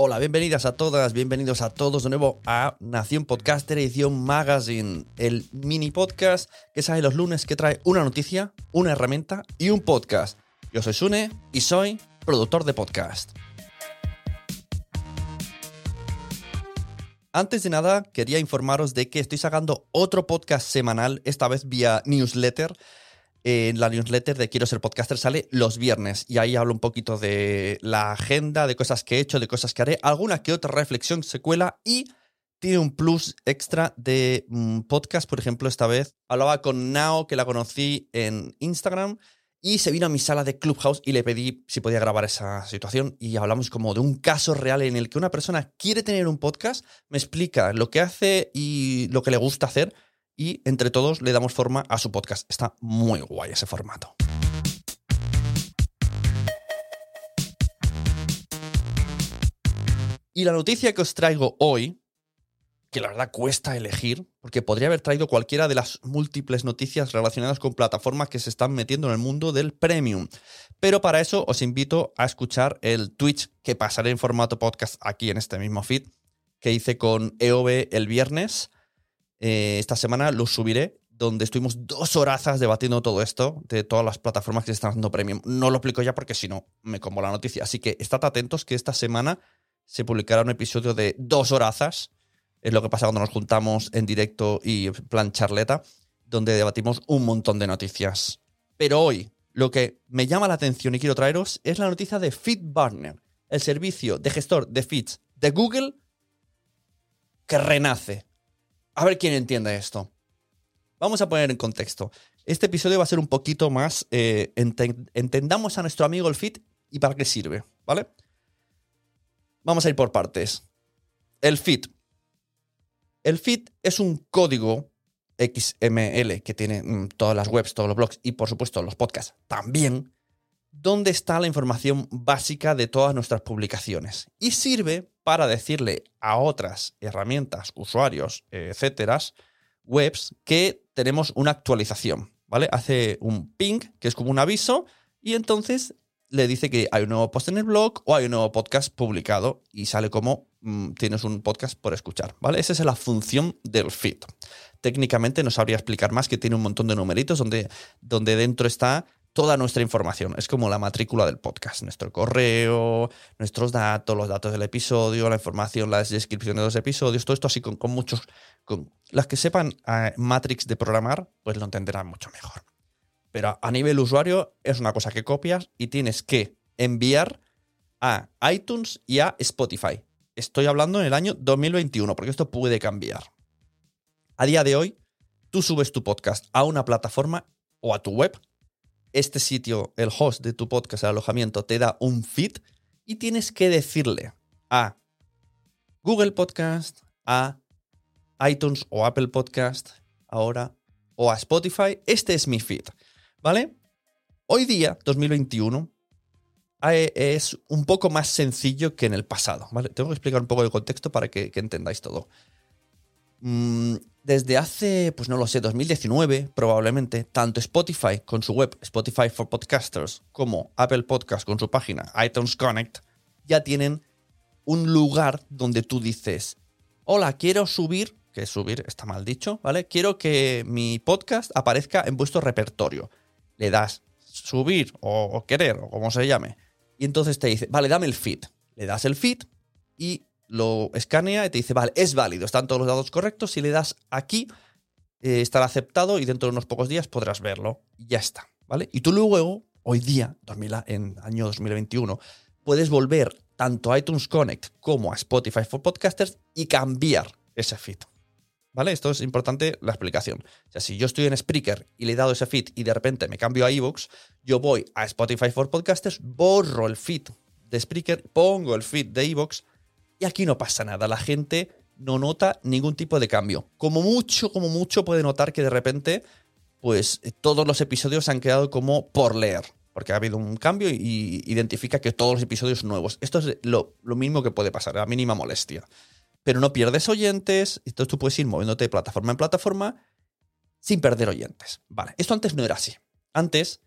Hola, bienvenidas a todas, bienvenidos a todos de nuevo a Nación Podcaster Edición Magazine, el mini podcast que sale los lunes que trae una noticia, una herramienta y un podcast. Yo soy Sune y soy productor de podcast. Antes de nada, quería informaros de que estoy sacando otro podcast semanal, esta vez vía newsletter. En la newsletter de Quiero ser podcaster sale los viernes y ahí hablo un poquito de la agenda, de cosas que he hecho, de cosas que haré, alguna que otra reflexión se cuela y tiene un plus extra de mm, podcast. Por ejemplo, esta vez hablaba con Nao, que la conocí en Instagram, y se vino a mi sala de Clubhouse y le pedí si podía grabar esa situación y hablamos como de un caso real en el que una persona quiere tener un podcast, me explica lo que hace y lo que le gusta hacer y entre todos le damos forma a su podcast. Está muy guay ese formato. Y la noticia que os traigo hoy, que la verdad cuesta elegir, porque podría haber traído cualquiera de las múltiples noticias relacionadas con plataformas que se están metiendo en el mundo del premium. Pero para eso os invito a escuchar el Twitch que pasaré en formato podcast aquí en este mismo feed que hice con EOB el viernes eh, esta semana lo subiré, donde estuvimos dos horazas debatiendo todo esto de todas las plataformas que se están dando premium. No lo explico ya porque si no me como la noticia. Así que estad atentos que esta semana se publicará un episodio de dos horazas. Es lo que pasa cuando nos juntamos en directo y plan charleta, donde debatimos un montón de noticias. Pero hoy, lo que me llama la atención y quiero traeros es la noticia de FeedBurner, el servicio de gestor de feeds de Google que renace. A ver quién entiende esto. Vamos a poner en contexto. Este episodio va a ser un poquito más. eh, enten- entendamos a nuestro amigo el feed y para qué sirve, ¿vale? Vamos a ir por partes. El feed. El feed es un código XML que tiene mm, todas las webs, todos los blogs y por supuesto los podcasts también, donde está la información básica de todas nuestras publicaciones. Y sirve para decirle a otras herramientas, usuarios, etcétera, webs, que tenemos una actualización, ¿vale? Hace un ping, que es como un aviso, y entonces le dice que hay un nuevo post en el blog o hay un nuevo podcast publicado y sale como mm, tienes un podcast por escuchar, ¿vale? Esa es la función del feed. Técnicamente no sabría explicar más que tiene un montón de numeritos donde, donde dentro está toda nuestra información. Es como la matrícula del podcast, nuestro correo, nuestros datos, los datos del episodio, la información, las descripciones de los episodios, todo esto así con, con muchos... Con, las que sepan eh, Matrix de programar, pues lo entenderán mucho mejor. Pero a nivel usuario es una cosa que copias y tienes que enviar a iTunes y a Spotify. Estoy hablando en el año 2021, porque esto puede cambiar. A día de hoy, tú subes tu podcast a una plataforma o a tu web. Este sitio, el host de tu podcast, el alojamiento, te da un feed y tienes que decirle a Google Podcast, a iTunes o Apple Podcast, ahora, o a Spotify, este es mi feed. ¿Vale? Hoy día, 2021, eh, es un poco más sencillo que en el pasado. ¿vale? Tengo que explicar un poco el contexto para que, que entendáis todo. Desde hace, pues no lo sé, 2019 probablemente, tanto Spotify con su web Spotify for Podcasters como Apple Podcast con su página iTunes Connect ya tienen un lugar donde tú dices, hola, quiero subir, que subir está mal dicho, ¿vale? Quiero que mi podcast aparezca en vuestro repertorio. Le das subir o, querer o como se llame. Y entonces te dice, vale, dame el feed. Le das el feed y lo escanea y te dice, vale, es válido, están todos los datos correctos. Si le das aquí, eh, estará aceptado y dentro de unos pocos días podrás verlo. Y ya está, ¿vale? Y tú luego, hoy día, en año 2021, puedes volver tanto a iTunes Connect como a Spotify for Podcasters y cambiar ese feed. ¿Vale? Esto es importante la explicación. O sea, si yo estoy en Spreaker y le he dado ese feed y de repente me cambio a iVoox, yo voy a Spotify for Podcasters, borro el feed de Spreaker, pongo el feed de iVoox y aquí no pasa nada. La gente no nota ningún tipo de cambio. Como mucho, como mucho puede notar que de repente, pues todos los episodios han quedado como por leer porque ha habido un cambio y identifica que todos los episodios nuevos. Esto es lo, lo mismo que puede pasar, la mínima molestia pero no pierdes oyentes, entonces tú puedes ir moviéndote de plataforma en plataforma sin perder oyentes. Vale, esto antes no era así. Antes,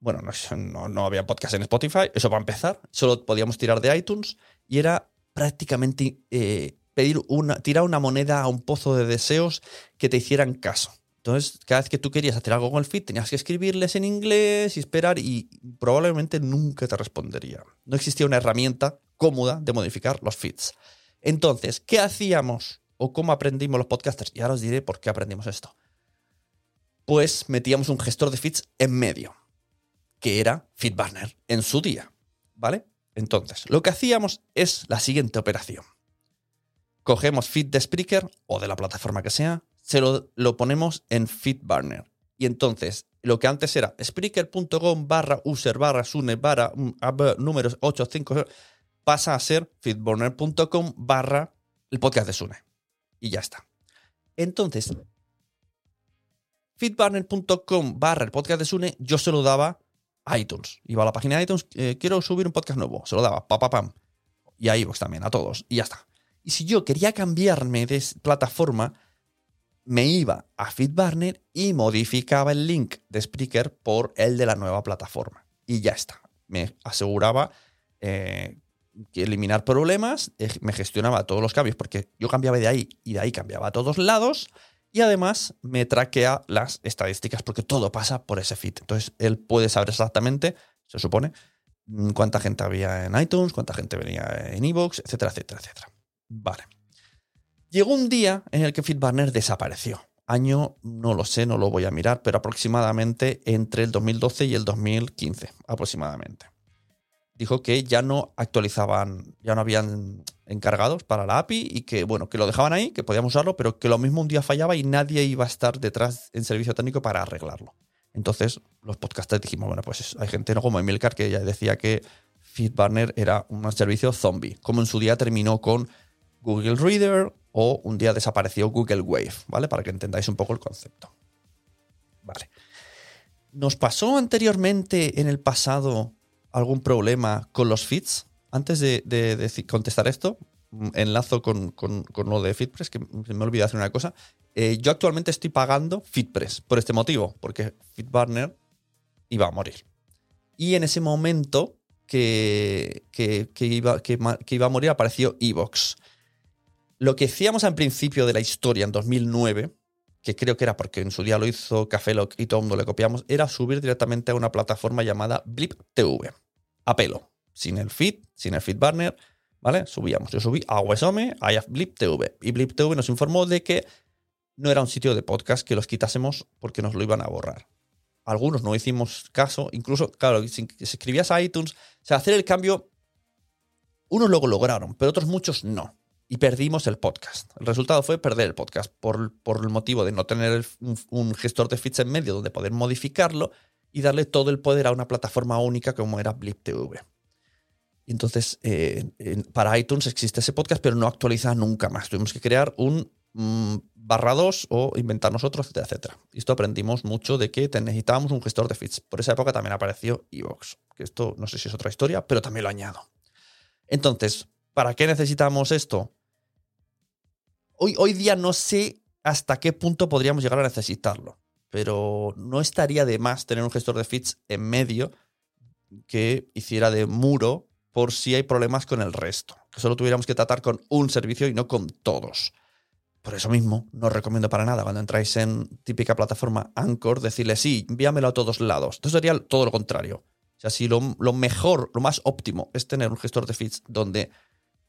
bueno, no, había podcast en Spotify, eso va a empezar, solo podíamos tirar de iTunes y era prácticamente eh, pedir una, tirar una moneda a un pozo de deseos que te hicieran caso. Entonces, cada vez que tú querías hacer algo con el feed, tenías que escribirles en inglés y esperar y probablemente nunca te respondería. No existía una herramienta cómoda de modificar los feeds. Entonces, ¿qué hacíamos o cómo aprendimos los podcasters? Y ahora os diré por qué aprendimos esto. Pues metíamos un gestor de feeds en medio, que era FeedBurner en su día, ¿vale? Entonces, lo que hacíamos es la siguiente operación. Cogemos feed de Spreaker o de la plataforma que sea, se lo, lo ponemos en FeedBurner. Y entonces, lo que antes era spreaker.com barra user barra sune barra mm, números 85 pasa a ser feedburner.com barra el podcast de Sune. Y ya está. Entonces, feedburner.com barra el podcast de Sune, yo se lo daba iTunes. Iba a la página de iTunes, eh, quiero subir un podcast nuevo. Se lo daba, pa, pa, pam. Y a iVoox también, a todos. Y ya está. Y si yo quería cambiarme de plataforma, me iba a Feedburner y modificaba el link de Spreaker por el de la nueva plataforma. Y ya está. Me aseguraba eh, eliminar problemas, eh, me gestionaba todos los cambios porque yo cambiaba de ahí y de ahí cambiaba a todos lados y además me traquea las estadísticas porque todo pasa por ese feed. Entonces él puede saber exactamente, se supone, mm, cuánta gente había en iTunes, cuánta gente venía en Evox, etcétera, etcétera, etcétera. Vale. Llegó un día en el que FeedBurner desapareció. Año no lo sé, no lo voy a mirar, pero aproximadamente entre el 2012 y el 2015, aproximadamente dijo que ya no actualizaban, ya no habían encargados para la API y que, bueno, que lo dejaban ahí, que podíamos usarlo, pero que lo mismo un día fallaba y nadie iba a estar detrás en servicio técnico para arreglarlo. Entonces, los podcasters dijimos, bueno, pues hay gente como Emilcar que ya decía que FeedBurner era un servicio zombie, como en su día terminó con Google Reader o un día desapareció Google Wave, ¿vale? Para que entendáis un poco el concepto. Vale. Nos pasó anteriormente en el pasado algún problema con los feeds? Antes de, contestar esto, mm, enlazo con, lo de FeedPress, que me olvidé hacer una cosa. Eh, yo actualmente estoy pagando FeedPress por este motivo, porque FeedBurner iba a morir. Y en ese momento que, iba, que, iba, a morir apareció Evox. Lo que hacíamos al principio de la historia, en 2009, que creo que era porque en su día lo hizo Cafeloc y todo el mundo le copiamos, era subir directamente a una plataforma llamada Blip TV a pelo, sin el feed, sin el feed burner, ¿vale? Subíamos. Yo subí a Wesome, a Blip TV. Y Blip TV nos informó de que no era un sitio de podcast que los quitásemos porque nos lo iban a borrar. Algunos no hicimos caso, incluso, claro, si escribías a iTunes, o sea, hacer el cambio, unos luego lograron, pero otros muchos no. Y perdimos el podcast. El resultado fue perder el podcast por, por el motivo de no tener un, un gestor de feeds en medio donde poder modificarlo y darle todo el poder a una plataforma única como era Blip TV. Entonces, eh, para iTunes existe ese podcast, pero no actualiza nunca más. Tuvimos que crear un mm, barra 2 o inventar nosotros, etcétera, etcétera. Y esto aprendimos mucho de que necesitábamos un gestor de feeds. Por esa época también apareció Evox, que esto no sé si es otra historia, pero también lo añado. Entonces, ¿para qué necesitamos esto? Hoy, hoy día no sé hasta qué punto podríamos llegar a necesitarlo pero no estaría de más tener un gestor de feeds en medio que hiciera de muro por si hay problemas con el resto. Que solo tuviéramos que tratar con un servicio y no con todos. por eso mismo, no os recomiendo para nada cuando entráis en típica plataforma Anchor decirle sí, envíamelo a todos lados. Esto sería todo lo contrario. O sea, si lo, lo mejor, lo más óptimo es tener un gestor de feeds donde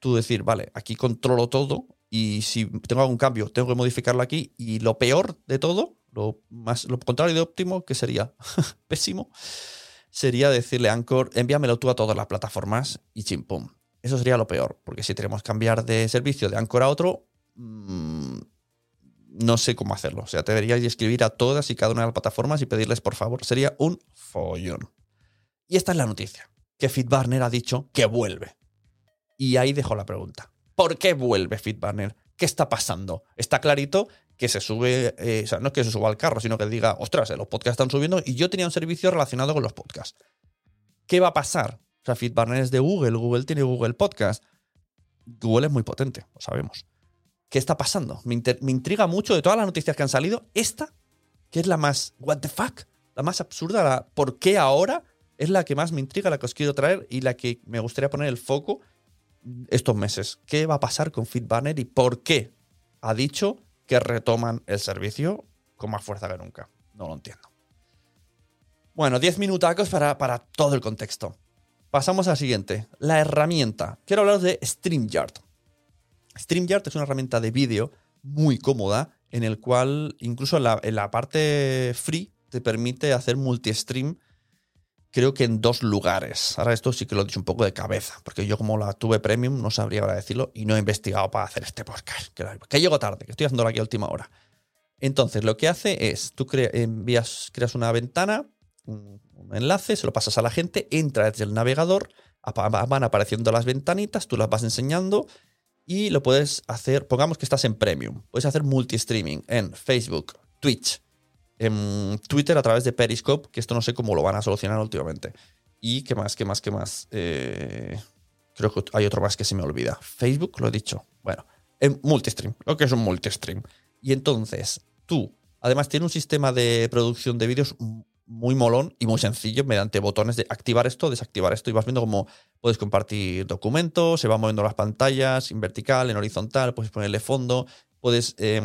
tú decir, vale, aquí controlo todo y si tengo algún cambio, tengo que modificarlo aquí. Y lo peor de todo, lo, más, lo contrario de óptimo, que sería pésimo, sería decirle a Anchor, envíamelo tú a todas las plataformas y chimpum. Eso sería lo peor, porque si tenemos que cambiar de servicio de Anchor a otro, mmm, no sé cómo hacerlo. O sea, deberíais escribir a todas y cada una de las plataformas y pedirles por favor. Sería un follón. Y esta es la noticia, que FitBarner ha dicho que vuelve. Y ahí dejo la pregunta. ¿Por qué vuelve FitBarner? ¿Qué está pasando? Está clarito que se sube, eh, o sea, no es que se suba al carro, sino que diga, ostras, eh, los podcasts están subiendo y yo tenía un servicio relacionado con los podcasts. ¿Qué va a pasar? O sea, es de Google, Google tiene Google Podcast. Google es muy potente, lo sabemos. ¿Qué está pasando? Me, me, intriga mucho de todas las noticias que han salido. Esta, que es la más, what the fuck, la más absurda, la, ¿por qué ahora? Es la que más me intriga, la que os quiero traer y la que me gustaría poner el foco estos meses. ¿Qué va a pasar con FitBanner y por qué ha dicho que retoman el servicio con más fuerza que nunca? No lo entiendo. Bueno, 10 minutacos para, para todo el contexto. Pasamos al siguiente, la herramienta. Quiero hablar de StreamYard. StreamYard es una herramienta de vídeo muy cómoda en el cual incluso la, en la parte free te permite hacer multi-stream creo que en dos lugares. Ahora esto sí que lo he dicho un poco de cabeza, porque yo como la tuve premium no sabría ahora decirlo y no he investigado para hacer este podcast. Que, llego tarde, que estoy haciéndolo aquí a última hora. Entonces, lo que hace es, tú envías, creas una ventana, un, un, enlace, se lo pasas a la gente, entra desde el navegador, van apareciendo las ventanitas, tú las vas enseñando y lo puedes hacer, pongamos que estás en premium, puedes hacer multi-streaming en Facebook, Twitch, en Twitter a través de Periscope, que esto no sé cómo lo van a solucionar últimamente. Y qué más, qué más, qué más. Eh, creo que hay otro más que se me olvida. Facebook, lo he dicho. Bueno, en multistream, lo que es un multistream. Y entonces, tú, además, tiene un sistema de producción de vídeos muy molón y muy sencillo mediante botones de activar esto, desactivar esto y vas viendo cómo puedes compartir documentos, se van moviendo las pantallas en vertical, en horizontal, puedes ponerle fondo, puedes eh,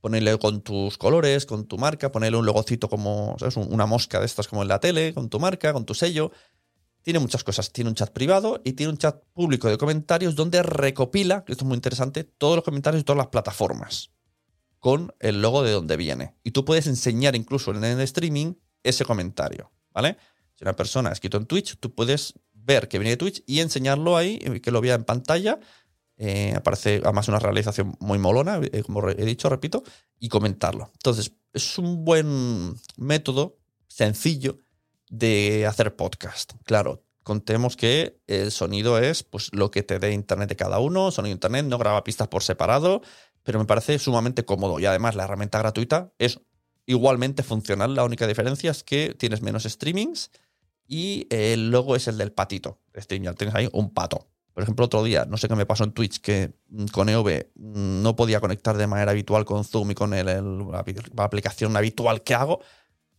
ponerle con tus colores, con tu marca, ponerle un logocito como, ¿sabes? Una mosca de estas como en la tele, con tu marca, con tu sello. Tiene muchas cosas. Tiene un chat privado y tiene un chat público de comentarios donde recopila, que esto es muy interesante, todos los comentarios de todas las plataformas con el logo de donde viene. Y tú puedes enseñar incluso en el streaming ese comentario, ¿vale? Si una persona ha escrito en Twitch, tú puedes ver que viene de Twitch y enseñarlo ahí, que lo vea en pantalla eh, aparece además una realización muy molona, eh, como he dicho, repito, y comentarlo. Entonces, es un buen método sencillo de hacer podcast. Claro, contemos que el sonido es pues, lo que te dé internet de cada uno, sonido internet, no graba pistas por separado, pero me parece sumamente cómodo y además la herramienta gratuita es igualmente funcional. La única diferencia es que tienes menos streamings y el logo es el del patito. ya tienes ahí un pato. Por ejemplo, otro día, no sé qué me pasó en Twitch, que mm, con EOB mm, no podía conectar de manera habitual con Zoom y con la, aplicación habitual que hago.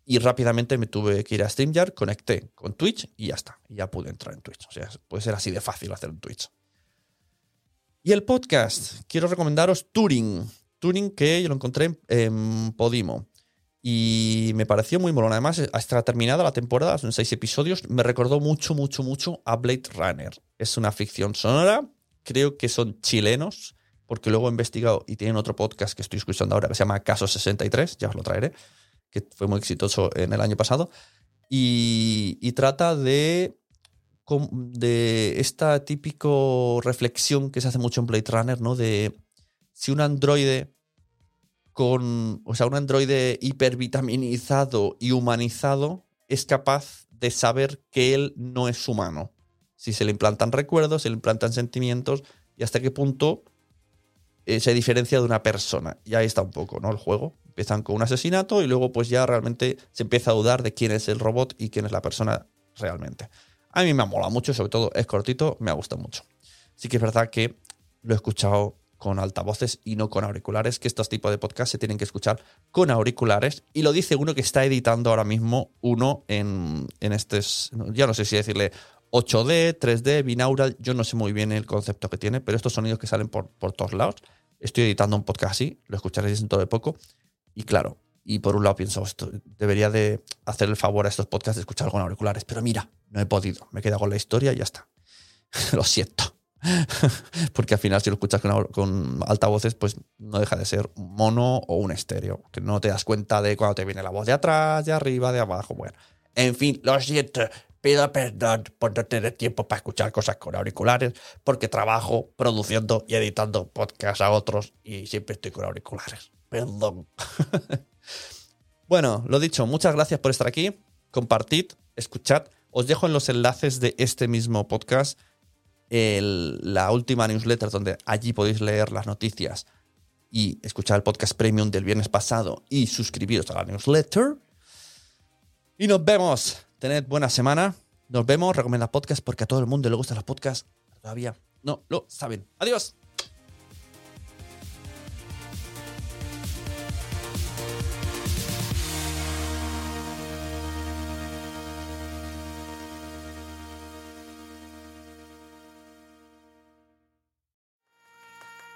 Y rápidamente me tuve que ir a StreamYard, conecté con Twitch y ya está. Ya pude entrar en Twitch. O sea, puede ser así de fácil hacer en Twitch. Y el podcast, quiero recomendaros Turing. Turing que yo lo encontré en Podimo. Y me pareció muy molón. Además, hasta terminada la temporada, son seis episodios, me recordó mucho, mucho, mucho a Blade Runner. Es una ficción sonora, creo que son chilenos, porque luego he investigado y tienen otro podcast que estoy escuchando ahora que se llama Caso 63, ya os lo traeré, que fue muy exitoso en el año pasado. Y, y trata de, de esta típico reflexión que se hace mucho en Blade Runner, ¿no? De si un androide con, o sea, un androide hipervitaminizado y humanizado es capaz de saber que él no es humano. Si se le implantan recuerdos, se le implantan sentimientos y hasta qué punto eh, se diferencia de una persona. Y ahí está un poco, ¿no? El juego. Empiezan con un asesinato y luego pues ya realmente se empieza a dudar de quién es el robot y quién es la persona realmente. A mí me ha mucho, sobre todo es cortito, me ha gustado mucho. Sí que es verdad que lo he escuchado con altavoces y no con auriculares, que estos tipos de podcasts se tienen que escuchar con auriculares. Y lo dice uno que está editando ahora mismo uno en, en este, ya no sé si decirle 8D, 3D, binaural, yo no sé muy bien el concepto que tiene, pero estos sonidos que salen por, por todos lados, estoy editando un podcast así, lo escucharéis dentro de poco. Y claro, y por un lado pienso, esto, debería de hacer el favor a estos podcasts de escuchar con auriculares, pero mira, no he podido, me he quedado con la historia y ya está. lo siento. Porque al final si lo escuchas con, con, altavoces, pues no deja de ser un mono o un estéreo, que no te das cuenta de cuando te viene la voz de atrás, de arriba, de abajo. Bueno, en fin, lo siento. Pido perdón por no tener tiempo para escuchar cosas con auriculares, porque trabajo produciendo y editando podcasts a otros y siempre estoy con auriculares. Perdón. bueno, lo dicho, muchas gracias por estar aquí. Compartid, escuchad. Os dejo en los enlaces de este mismo podcast la última newsletter donde allí podéis leer las noticias y escuchar el podcast premium del viernes pasado y suscribiros a la newsletter. Y nos vemos. Tened buena semana. Nos vemos. Recomenda podcast porque a todo el mundo le gustan los podcasts. Todavía no lo saben. Adiós.